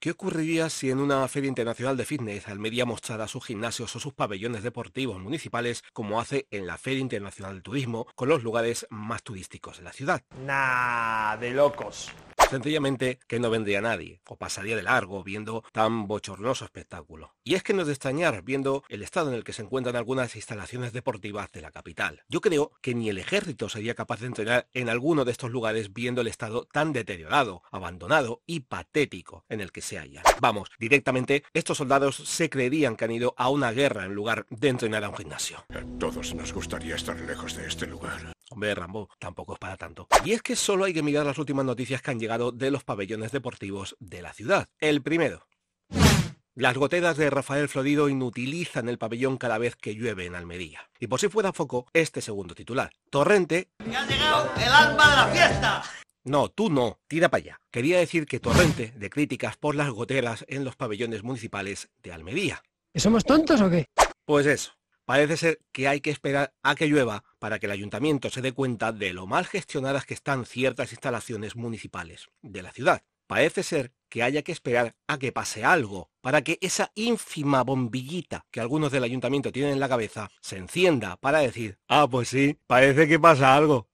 ¿Qué ocurriría si en una feria internacional de fitness Almería mostrara sus gimnasios o sus pabellones deportivos municipales como hace en la Feria Internacional de Turismo con los lugares más turísticos de la ciudad? Nah, de locos. Sencillamente que no vendría nadie, o pasaría de largo viendo tan bochornoso espectáculo. Y es que no es de extrañar viendo el estado en el que se encuentran algunas instalaciones deportivas de la capital. Yo creo que ni el ejército sería capaz de entrenar en alguno de estos lugares viendo el estado tan deteriorado, abandonado y patético en el que se hallan. Vamos, directamente estos soldados se creerían que han ido a una guerra en lugar de entrenar a un gimnasio. A todos nos gustaría estar lejos de este lugar. Hombre, Rambo, tampoco es para tanto. Y es que solo hay que mirar las últimas noticias que han llegado de los pabellones deportivos de la ciudad. El primero. Las goteras de Rafael Florido inutilizan el pabellón cada vez que llueve en Almería. Y por si fuera foco, este segundo titular. Torrente... ¡Me ha llegado el alma de la fiesta! No, tú no, tira para allá. Quería decir que torrente de críticas por las goteras en los pabellones municipales de Almería. ¿Somos tontos o qué? Pues eso. Parece ser que hay que esperar a que llueva para que el ayuntamiento se dé cuenta de lo mal gestionadas que están ciertas instalaciones municipales de la ciudad. Parece ser que haya que esperar a que pase algo para que esa ínfima bombillita que algunos del ayuntamiento tienen en la cabeza se encienda para decir, ah, pues sí, parece que pasa algo.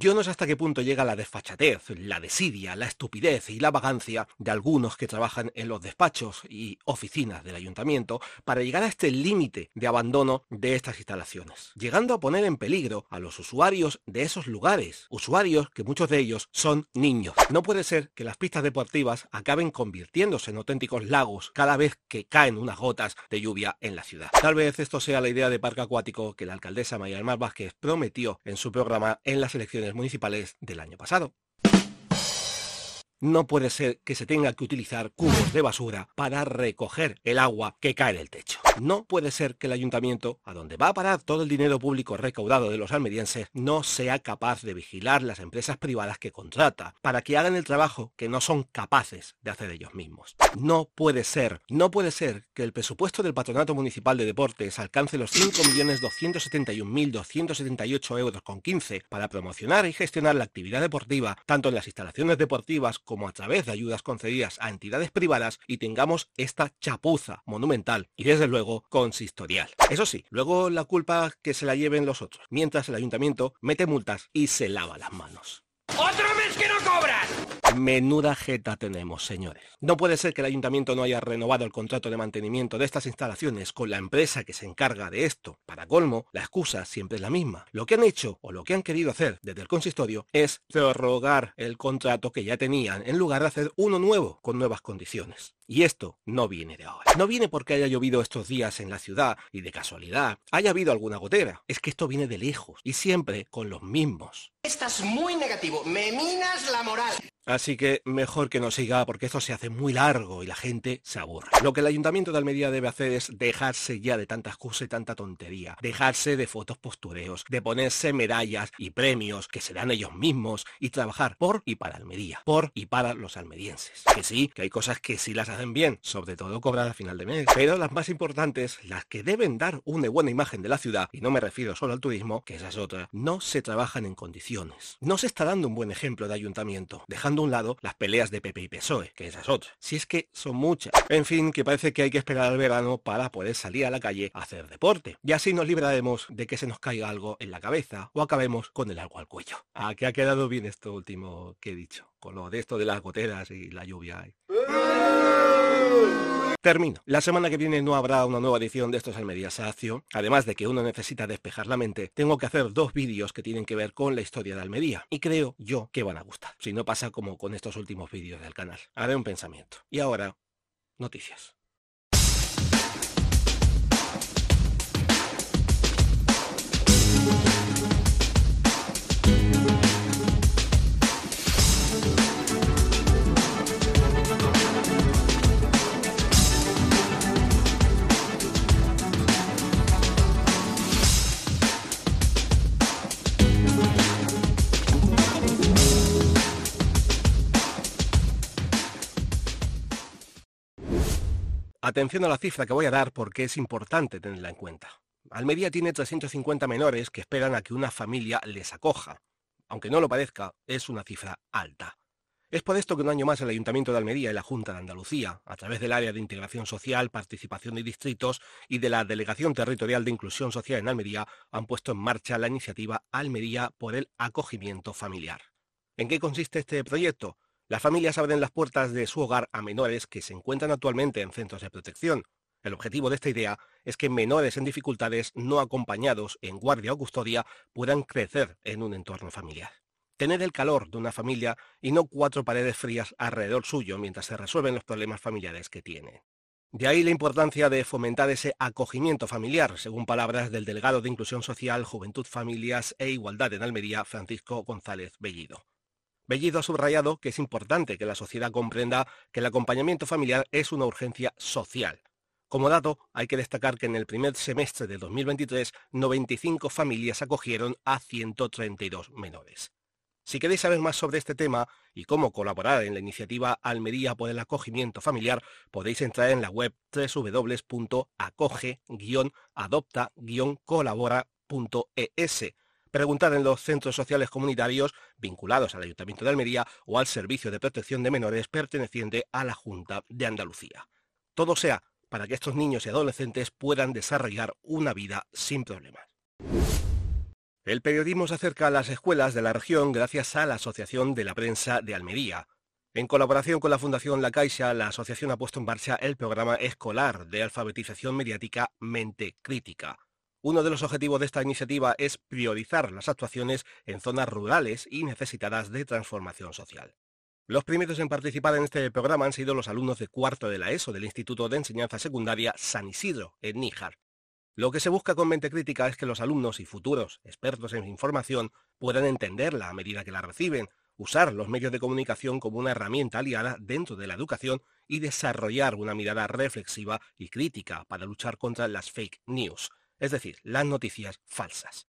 Yo no sé hasta qué punto llega la desfachatez, la desidia, la estupidez y la vagancia de algunos que trabajan en los despachos y oficinas del ayuntamiento para llegar a este límite de abandono de estas instalaciones, llegando a poner en peligro a los usuarios de esos lugares, usuarios que muchos de ellos son niños. No puede ser que las pistas deportivas acaben convirtiéndose en auténticos lagos cada vez que caen unas gotas de lluvia en la ciudad. Tal vez esto sea la idea de parque acuático que la alcaldesa María Mar Vázquez prometió en su programa en las elecciones municipales del año pasado. No puede ser que se tenga que utilizar cubos de basura para recoger el agua que cae del techo. No puede ser que el ayuntamiento, a donde va a parar todo el dinero público recaudado de los almerienses, no sea capaz de vigilar las empresas privadas que contrata para que hagan el trabajo que no son capaces de hacer ellos mismos. No puede ser, no puede ser que el presupuesto del Patronato Municipal de Deportes alcance los 5.271.278 euros con 15 para promocionar y gestionar la actividad deportiva tanto en las instalaciones deportivas como a través de ayudas concedidas a entidades privadas y tengamos esta chapuza monumental y desde luego consistorial. Eso sí, luego la culpa que se la lleven los otros, mientras el ayuntamiento mete multas y se lava las manos. ¡Otro mes que no cobras! Menuda jeta tenemos, señores. No puede ser que el ayuntamiento no haya renovado el contrato de mantenimiento de estas instalaciones con la empresa que se encarga de esto. Para colmo, la excusa siempre es la misma. Lo que han hecho o lo que han querido hacer desde el consistorio es prorrogar el contrato que ya tenían en lugar de hacer uno nuevo con nuevas condiciones. Y esto no viene de ahora. No viene porque haya llovido estos días en la ciudad y de casualidad haya habido alguna gotera. Es que esto viene de lejos y siempre con los mismos. Estás muy negativo. Me minas la moral. Así que mejor que no siga porque esto se hace muy largo y la gente se aburre. Lo que el Ayuntamiento de Almería debe hacer es dejarse ya de tanta excusa y tanta tontería. Dejarse de fotos postureos, de ponerse medallas y premios que se dan ellos mismos y trabajar por y para Almería, por y para los almerienses. Que sí, que hay cosas que sí las hacen bien, sobre todo cobrar a final de mes. Pero las más importantes, las que deben dar una buena imagen de la ciudad, y no me refiero solo al turismo, que esa es otra, no se trabajan en condiciones. No se está dando un buen ejemplo de ayuntamiento, dejando un lado las peleas de PP y PSOE, que esa es otra. Si es que son muchas. En fin, que parece que hay que esperar al verano para poder salir a la calle a hacer deporte. Y así nos libraremos de que se nos caiga algo en la cabeza o acabemos con el algo al cuello. ¿A que ha quedado bien esto último que he dicho? Con lo de esto de las goteras y la lluvia. Termino. La semana que viene no habrá una nueva edición de estos Almería Sacio. Además de que uno necesita despejar la mente, tengo que hacer dos vídeos que tienen que ver con la historia de Almería. Y creo yo que van a gustar. Si no pasa como con estos últimos vídeos del canal. Haré un pensamiento. Y ahora, noticias. Atención a la cifra que voy a dar porque es importante tenerla en cuenta. Almería tiene 350 menores que esperan a que una familia les acoja. Aunque no lo parezca, es una cifra alta. Es por esto que un año más el Ayuntamiento de Almería y la Junta de Andalucía, a través del Área de Integración Social, Participación y Distritos y de la Delegación Territorial de Inclusión Social en Almería, han puesto en marcha la iniciativa Almería por el acogimiento familiar. ¿En qué consiste este proyecto? Las familias abren las puertas de su hogar a menores que se encuentran actualmente en centros de protección. El objetivo de esta idea es que menores en dificultades no acompañados en guardia o custodia puedan crecer en un entorno familiar tener el calor de una familia y no cuatro paredes frías alrededor suyo mientras se resuelven los problemas familiares que tiene. De ahí la importancia de fomentar ese acogimiento familiar, según palabras del delegado de Inclusión Social, Juventud, Familias e Igualdad en Almería, Francisco González Bellido. Bellido ha subrayado que es importante que la sociedad comprenda que el acompañamiento familiar es una urgencia social. Como dato, hay que destacar que en el primer semestre de 2023, 95 familias acogieron a 132 menores. Si queréis saber más sobre este tema y cómo colaborar en la iniciativa Almería por el acogimiento familiar, podéis entrar en la web www.acoge-adopta-colabora.es. Preguntar en los centros sociales comunitarios vinculados al Ayuntamiento de Almería o al Servicio de Protección de Menores perteneciente a la Junta de Andalucía. Todo sea para que estos niños y adolescentes puedan desarrollar una vida sin problemas. El periodismo se acerca a las escuelas de la región gracias a la Asociación de la Prensa de Almería. En colaboración con la Fundación La Caixa, la asociación ha puesto en marcha el programa escolar de alfabetización mediática Mente Crítica. Uno de los objetivos de esta iniciativa es priorizar las actuaciones en zonas rurales y necesitadas de transformación social. Los primeros en participar en este programa han sido los alumnos de cuarto de la ESO del Instituto de Enseñanza Secundaria San Isidro, en Níjar. Lo que se busca con mente crítica es que los alumnos y futuros expertos en información puedan entenderla a medida que la reciben, usar los medios de comunicación como una herramienta aliada dentro de la educación y desarrollar una mirada reflexiva y crítica para luchar contra las fake news, es decir, las noticias falsas.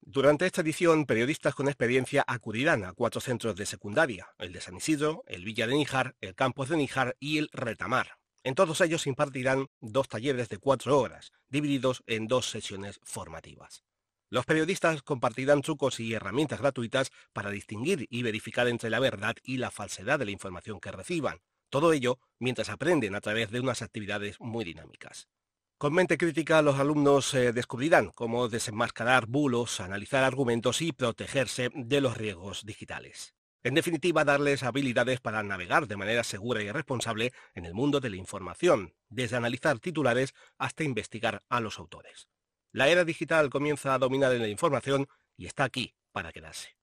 Durante esta edición, periodistas con experiencia acudirán a cuatro centros de secundaria, el de San Isidro, el Villa de Níjar, el Campos de Níjar y el Retamar, en todos ellos impartirán dos talleres de cuatro horas, divididos en dos sesiones formativas. Los periodistas compartirán trucos y herramientas gratuitas para distinguir y verificar entre la verdad y la falsedad de la información que reciban. Todo ello mientras aprenden a través de unas actividades muy dinámicas. Con mente crítica, los alumnos eh, descubrirán cómo desenmascarar bulos, analizar argumentos y protegerse de los riesgos digitales. En definitiva, darles habilidades para navegar de manera segura y responsable en el mundo de la información, desde analizar titulares hasta investigar a los autores. La era digital comienza a dominar en la información y está aquí para quedarse.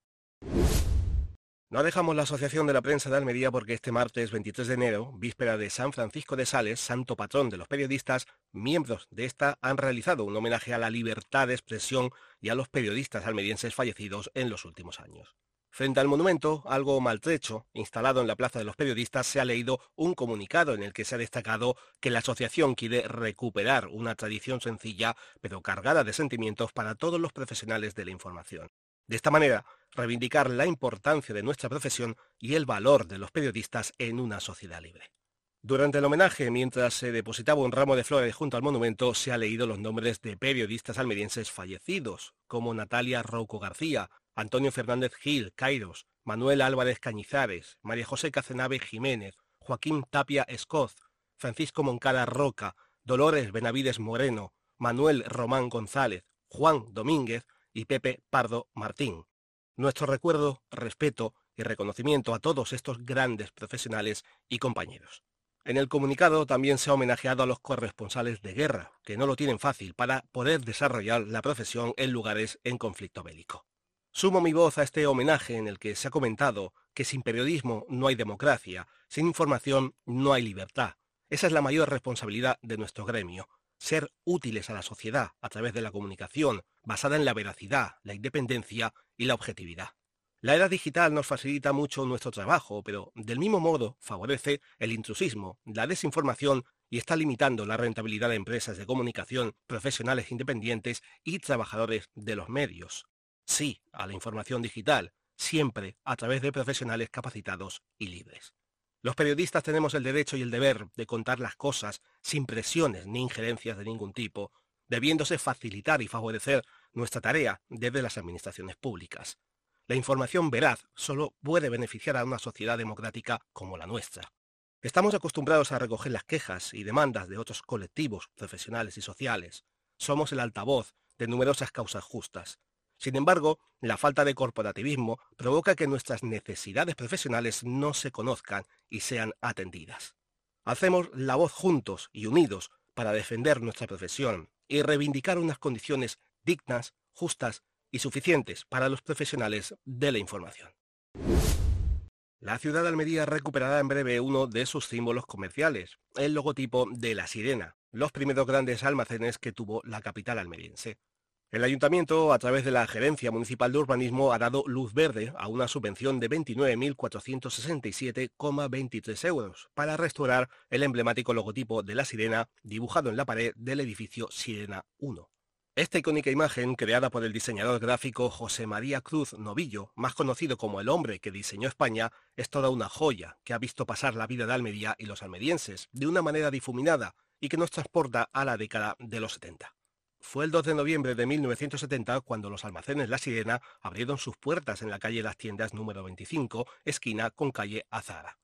No dejamos la Asociación de la Prensa de Almería porque este martes 23 de enero, víspera de San Francisco de Sales, santo patrón de los periodistas, miembros de esta han realizado un homenaje a la libertad de expresión y a los periodistas almerienses fallecidos en los últimos años. Frente al monumento, algo maltrecho, instalado en la Plaza de los Periodistas, se ha leído un comunicado en el que se ha destacado que la asociación quiere recuperar una tradición sencilla pero cargada de sentimientos para todos los profesionales de la información. De esta manera, reivindicar la importancia de nuestra profesión y el valor de los periodistas en una sociedad libre. Durante el homenaje, mientras se depositaba un ramo de flores junto al monumento, se han leído los nombres de periodistas almerienses fallecidos, como Natalia Rouco García, Antonio Fernández Gil, Cairos, Manuel Álvarez Cañizares, María José Cacenave Jiménez, Joaquín Tapia Escoz, Francisco Moncada Roca, Dolores Benavides Moreno, Manuel Román González, Juan Domínguez y Pepe Pardo Martín. Nuestro recuerdo, respeto y reconocimiento a todos estos grandes profesionales y compañeros. En el comunicado también se ha homenajeado a los corresponsales de guerra, que no lo tienen fácil para poder desarrollar la profesión en lugares en conflicto bélico. Sumo mi voz a este homenaje en el que se ha comentado que sin periodismo no hay democracia, sin información no hay libertad. Esa es la mayor responsabilidad de nuestro gremio, ser útiles a la sociedad a través de la comunicación basada en la veracidad, la independencia y la objetividad. La era digital nos facilita mucho nuestro trabajo, pero del mismo modo favorece el intrusismo, la desinformación y está limitando la rentabilidad de empresas de comunicación, profesionales independientes y trabajadores de los medios sí a la información digital, siempre a través de profesionales capacitados y libres. Los periodistas tenemos el derecho y el deber de contar las cosas sin presiones ni injerencias de ningún tipo, debiéndose facilitar y favorecer nuestra tarea desde las administraciones públicas. La información veraz solo puede beneficiar a una sociedad democrática como la nuestra. Estamos acostumbrados a recoger las quejas y demandas de otros colectivos profesionales y sociales. Somos el altavoz de numerosas causas justas. Sin embargo, la falta de corporativismo provoca que nuestras necesidades profesionales no se conozcan y sean atendidas. Hacemos la voz juntos y unidos para defender nuestra profesión y reivindicar unas condiciones dignas, justas y suficientes para los profesionales de la información. La ciudad de Almería recuperará en breve uno de sus símbolos comerciales, el logotipo de la sirena, los primeros grandes almacenes que tuvo la capital almeriense. El ayuntamiento, a través de la Gerencia Municipal de Urbanismo, ha dado luz verde a una subvención de 29.467,23 euros para restaurar el emblemático logotipo de la sirena dibujado en la pared del edificio Sirena 1. Esta icónica imagen, creada por el diseñador gráfico José María Cruz Novillo, más conocido como el hombre que diseñó España, es toda una joya que ha visto pasar la vida de Almería y los almerienses de una manera difuminada y que nos transporta a la década de los 70. Fue el 2 de noviembre de 1970 cuando los almacenes La Sirena abrieron sus puertas en la calle Las Tiendas número 25, esquina con calle Azara.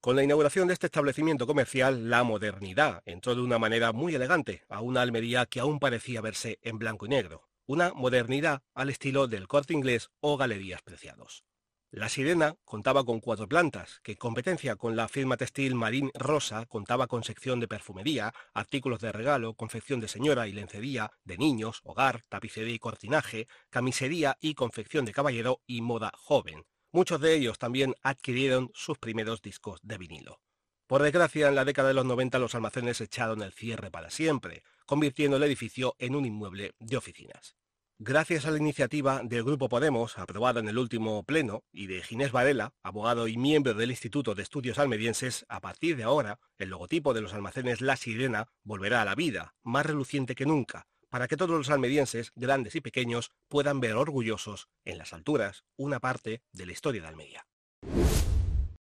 Con la inauguración de este establecimiento comercial, la modernidad entró de una manera muy elegante a una Almería que aún parecía verse en blanco y negro, una modernidad al estilo del corte inglés o galerías preciados. La Sirena contaba con cuatro plantas, que en competencia con la firma textil Marín Rosa contaba con sección de perfumería, artículos de regalo, confección de señora y lencería, de niños, hogar, tapicería y cortinaje, camisería y confección de caballero y moda joven. Muchos de ellos también adquirieron sus primeros discos de vinilo. Por desgracia, en la década de los 90 los almacenes echaron el cierre para siempre, convirtiendo el edificio en un inmueble de oficinas. Gracias a la iniciativa del Grupo Podemos, aprobada en el último pleno, y de Ginés Varela, abogado y miembro del Instituto de Estudios Almerienses, a partir de ahora, el logotipo de los almacenes La Sirena volverá a la vida, más reluciente que nunca, para que todos los almerienses, grandes y pequeños, puedan ver orgullosos, en las alturas, una parte de la historia de Almería.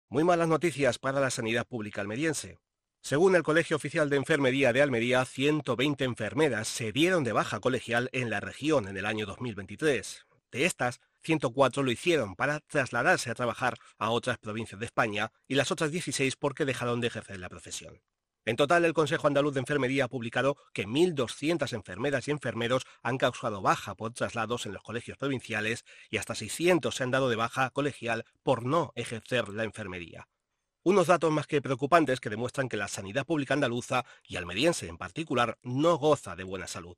Muy malas noticias para la sanidad pública almeriense. Según el Colegio Oficial de Enfermería de Almería, 120 enfermeras se dieron de baja colegial en la región en el año 2023. De estas, 104 lo hicieron para trasladarse a trabajar a otras provincias de España y las otras 16 porque dejaron de ejercer la profesión. En total, el Consejo Andaluz de Enfermería ha publicado que 1.200 enfermeras y enfermeros han causado baja por traslados en los colegios provinciales y hasta 600 se han dado de baja colegial por no ejercer la enfermería. Unos datos más que preocupantes que demuestran que la sanidad pública andaluza, y almeriense en particular, no goza de buena salud.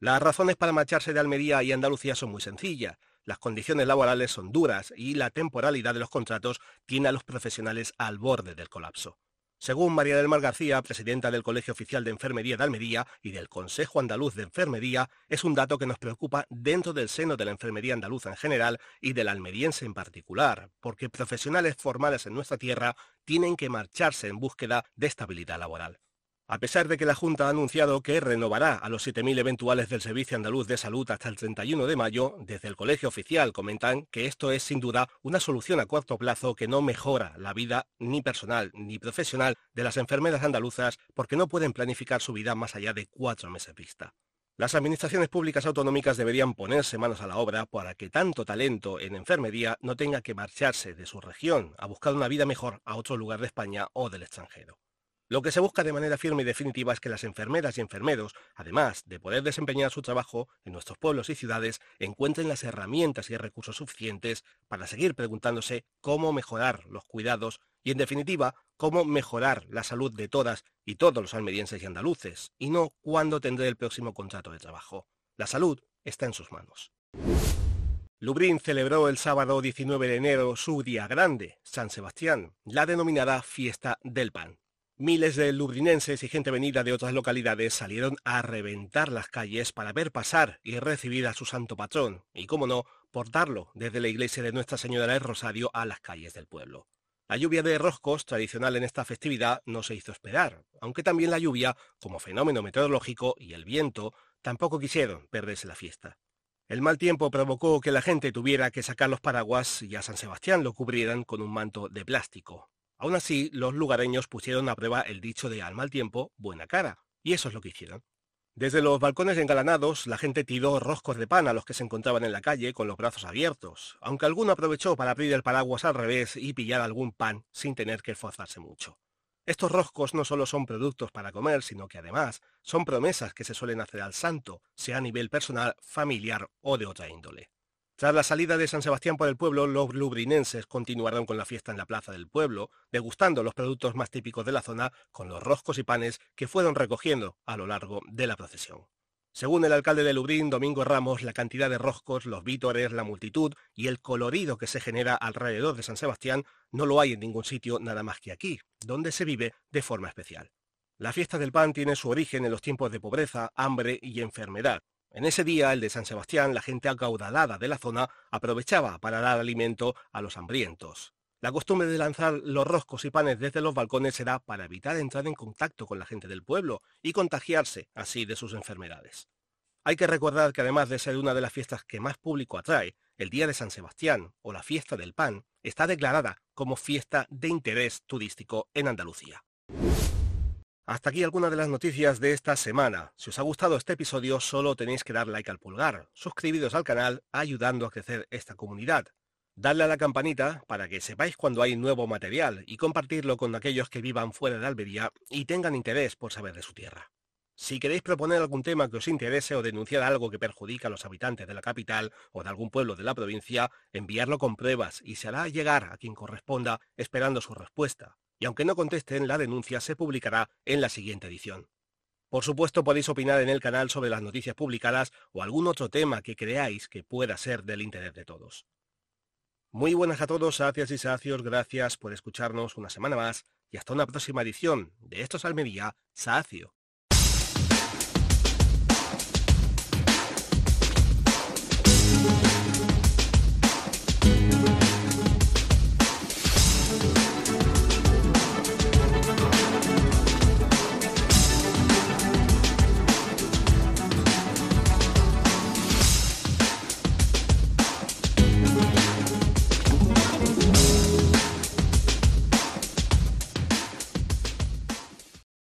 Las razones para marcharse de Almería y Andalucía son muy sencillas. Las condiciones laborales son duras y la temporalidad de los contratos tiene a los profesionales al borde del colapso. Según María del Mar García, presidenta del Colegio Oficial de Enfermería de Almería y del Consejo Andaluz de Enfermería, es un dato que nos preocupa dentro del seno de la enfermería andaluza en general y del almeriense en particular, porque profesionales formales en nuestra tierra tienen que marcharse en búsqueda de estabilidad laboral. A pesar de que la Junta ha anunciado que renovará a los 7.000 eventuales del Servicio Andaluz de Salud hasta el 31 de mayo, desde el Colegio Oficial comentan que esto es sin duda una solución a corto plazo que no mejora la vida ni personal ni profesional de las enfermeras andaluzas porque no pueden planificar su vida más allá de cuatro meses vista. Las administraciones públicas autonómicas deberían ponerse manos a la obra para que tanto talento en enfermería no tenga que marcharse de su región a buscar una vida mejor a otro lugar de España o del extranjero. Lo que se busca de manera firme y definitiva es que las enfermeras y enfermeros, además de poder desempeñar su trabajo en nuestros pueblos y ciudades, encuentren las herramientas y recursos suficientes para seguir preguntándose cómo mejorar los cuidados y, en definitiva, cómo mejorar la salud de todas y todos los almerienses y andaluces, y no cuándo tendré el próximo contrato de trabajo. La salud está en sus manos. Lubrín celebró el sábado 19 de enero su día grande, San Sebastián, la denominada Fiesta del Pan. Miles de lubrinenses y gente venida de otras localidades salieron a reventar las calles para ver pasar y recibir a su santo patrón, y cómo no, portarlo desde la iglesia de Nuestra Señora del Rosario a las calles del pueblo. La lluvia de roscos, tradicional en esta festividad, no se hizo esperar, aunque también la lluvia, como fenómeno meteorológico, y el viento, tampoco quisieron perderse la fiesta. El mal tiempo provocó que la gente tuviera que sacar los paraguas y a San Sebastián lo cubrieran con un manto de plástico, Aún así, los lugareños pusieron a prueba el dicho de al mal tiempo, buena cara, y eso es lo que hicieron. Desde los balcones engalanados, la gente tiró roscos de pan a los que se encontraban en la calle con los brazos abiertos, aunque alguno aprovechó para abrir el paraguas al revés y pillar algún pan sin tener que esforzarse mucho. Estos roscos no solo son productos para comer, sino que además son promesas que se suelen hacer al santo, sea a nivel personal, familiar o de otra índole. Tras la salida de San Sebastián por el pueblo, los lubrinenses continuaron con la fiesta en la plaza del pueblo, degustando los productos más típicos de la zona con los roscos y panes que fueron recogiendo a lo largo de la procesión. Según el alcalde de Lubrín, Domingo Ramos, la cantidad de roscos, los vítores, la multitud y el colorido que se genera alrededor de San Sebastián no lo hay en ningún sitio nada más que aquí, donde se vive de forma especial. La fiesta del pan tiene su origen en los tiempos de pobreza, hambre y enfermedad, en ese día, el de San Sebastián, la gente acaudalada de la zona aprovechaba para dar alimento a los hambrientos. La costumbre de lanzar los roscos y panes desde los balcones era para evitar entrar en contacto con la gente del pueblo y contagiarse así de sus enfermedades. Hay que recordar que además de ser una de las fiestas que más público atrae, el Día de San Sebastián o la Fiesta del Pan está declarada como fiesta de interés turístico en Andalucía. Hasta aquí algunas de las noticias de esta semana. Si os ha gustado este episodio solo tenéis que dar like al pulgar, suscribiros al canal ayudando a crecer esta comunidad. Dadle a la campanita para que sepáis cuando hay nuevo material y compartirlo con aquellos que vivan fuera de Albería y tengan interés por saber de su tierra. Si queréis proponer algún tema que os interese o denunciar algo que perjudica a los habitantes de la capital o de algún pueblo de la provincia, enviarlo con pruebas y se hará llegar a quien corresponda esperando su respuesta y aunque no contesten, la denuncia se publicará en la siguiente edición. Por supuesto podéis opinar en el canal sobre las noticias publicadas o algún otro tema que creáis que pueda ser del interés de todos. Muy buenas a todos, sacias y sacios, gracias por escucharnos una semana más y hasta una próxima edición de Estos Almería, Sacio.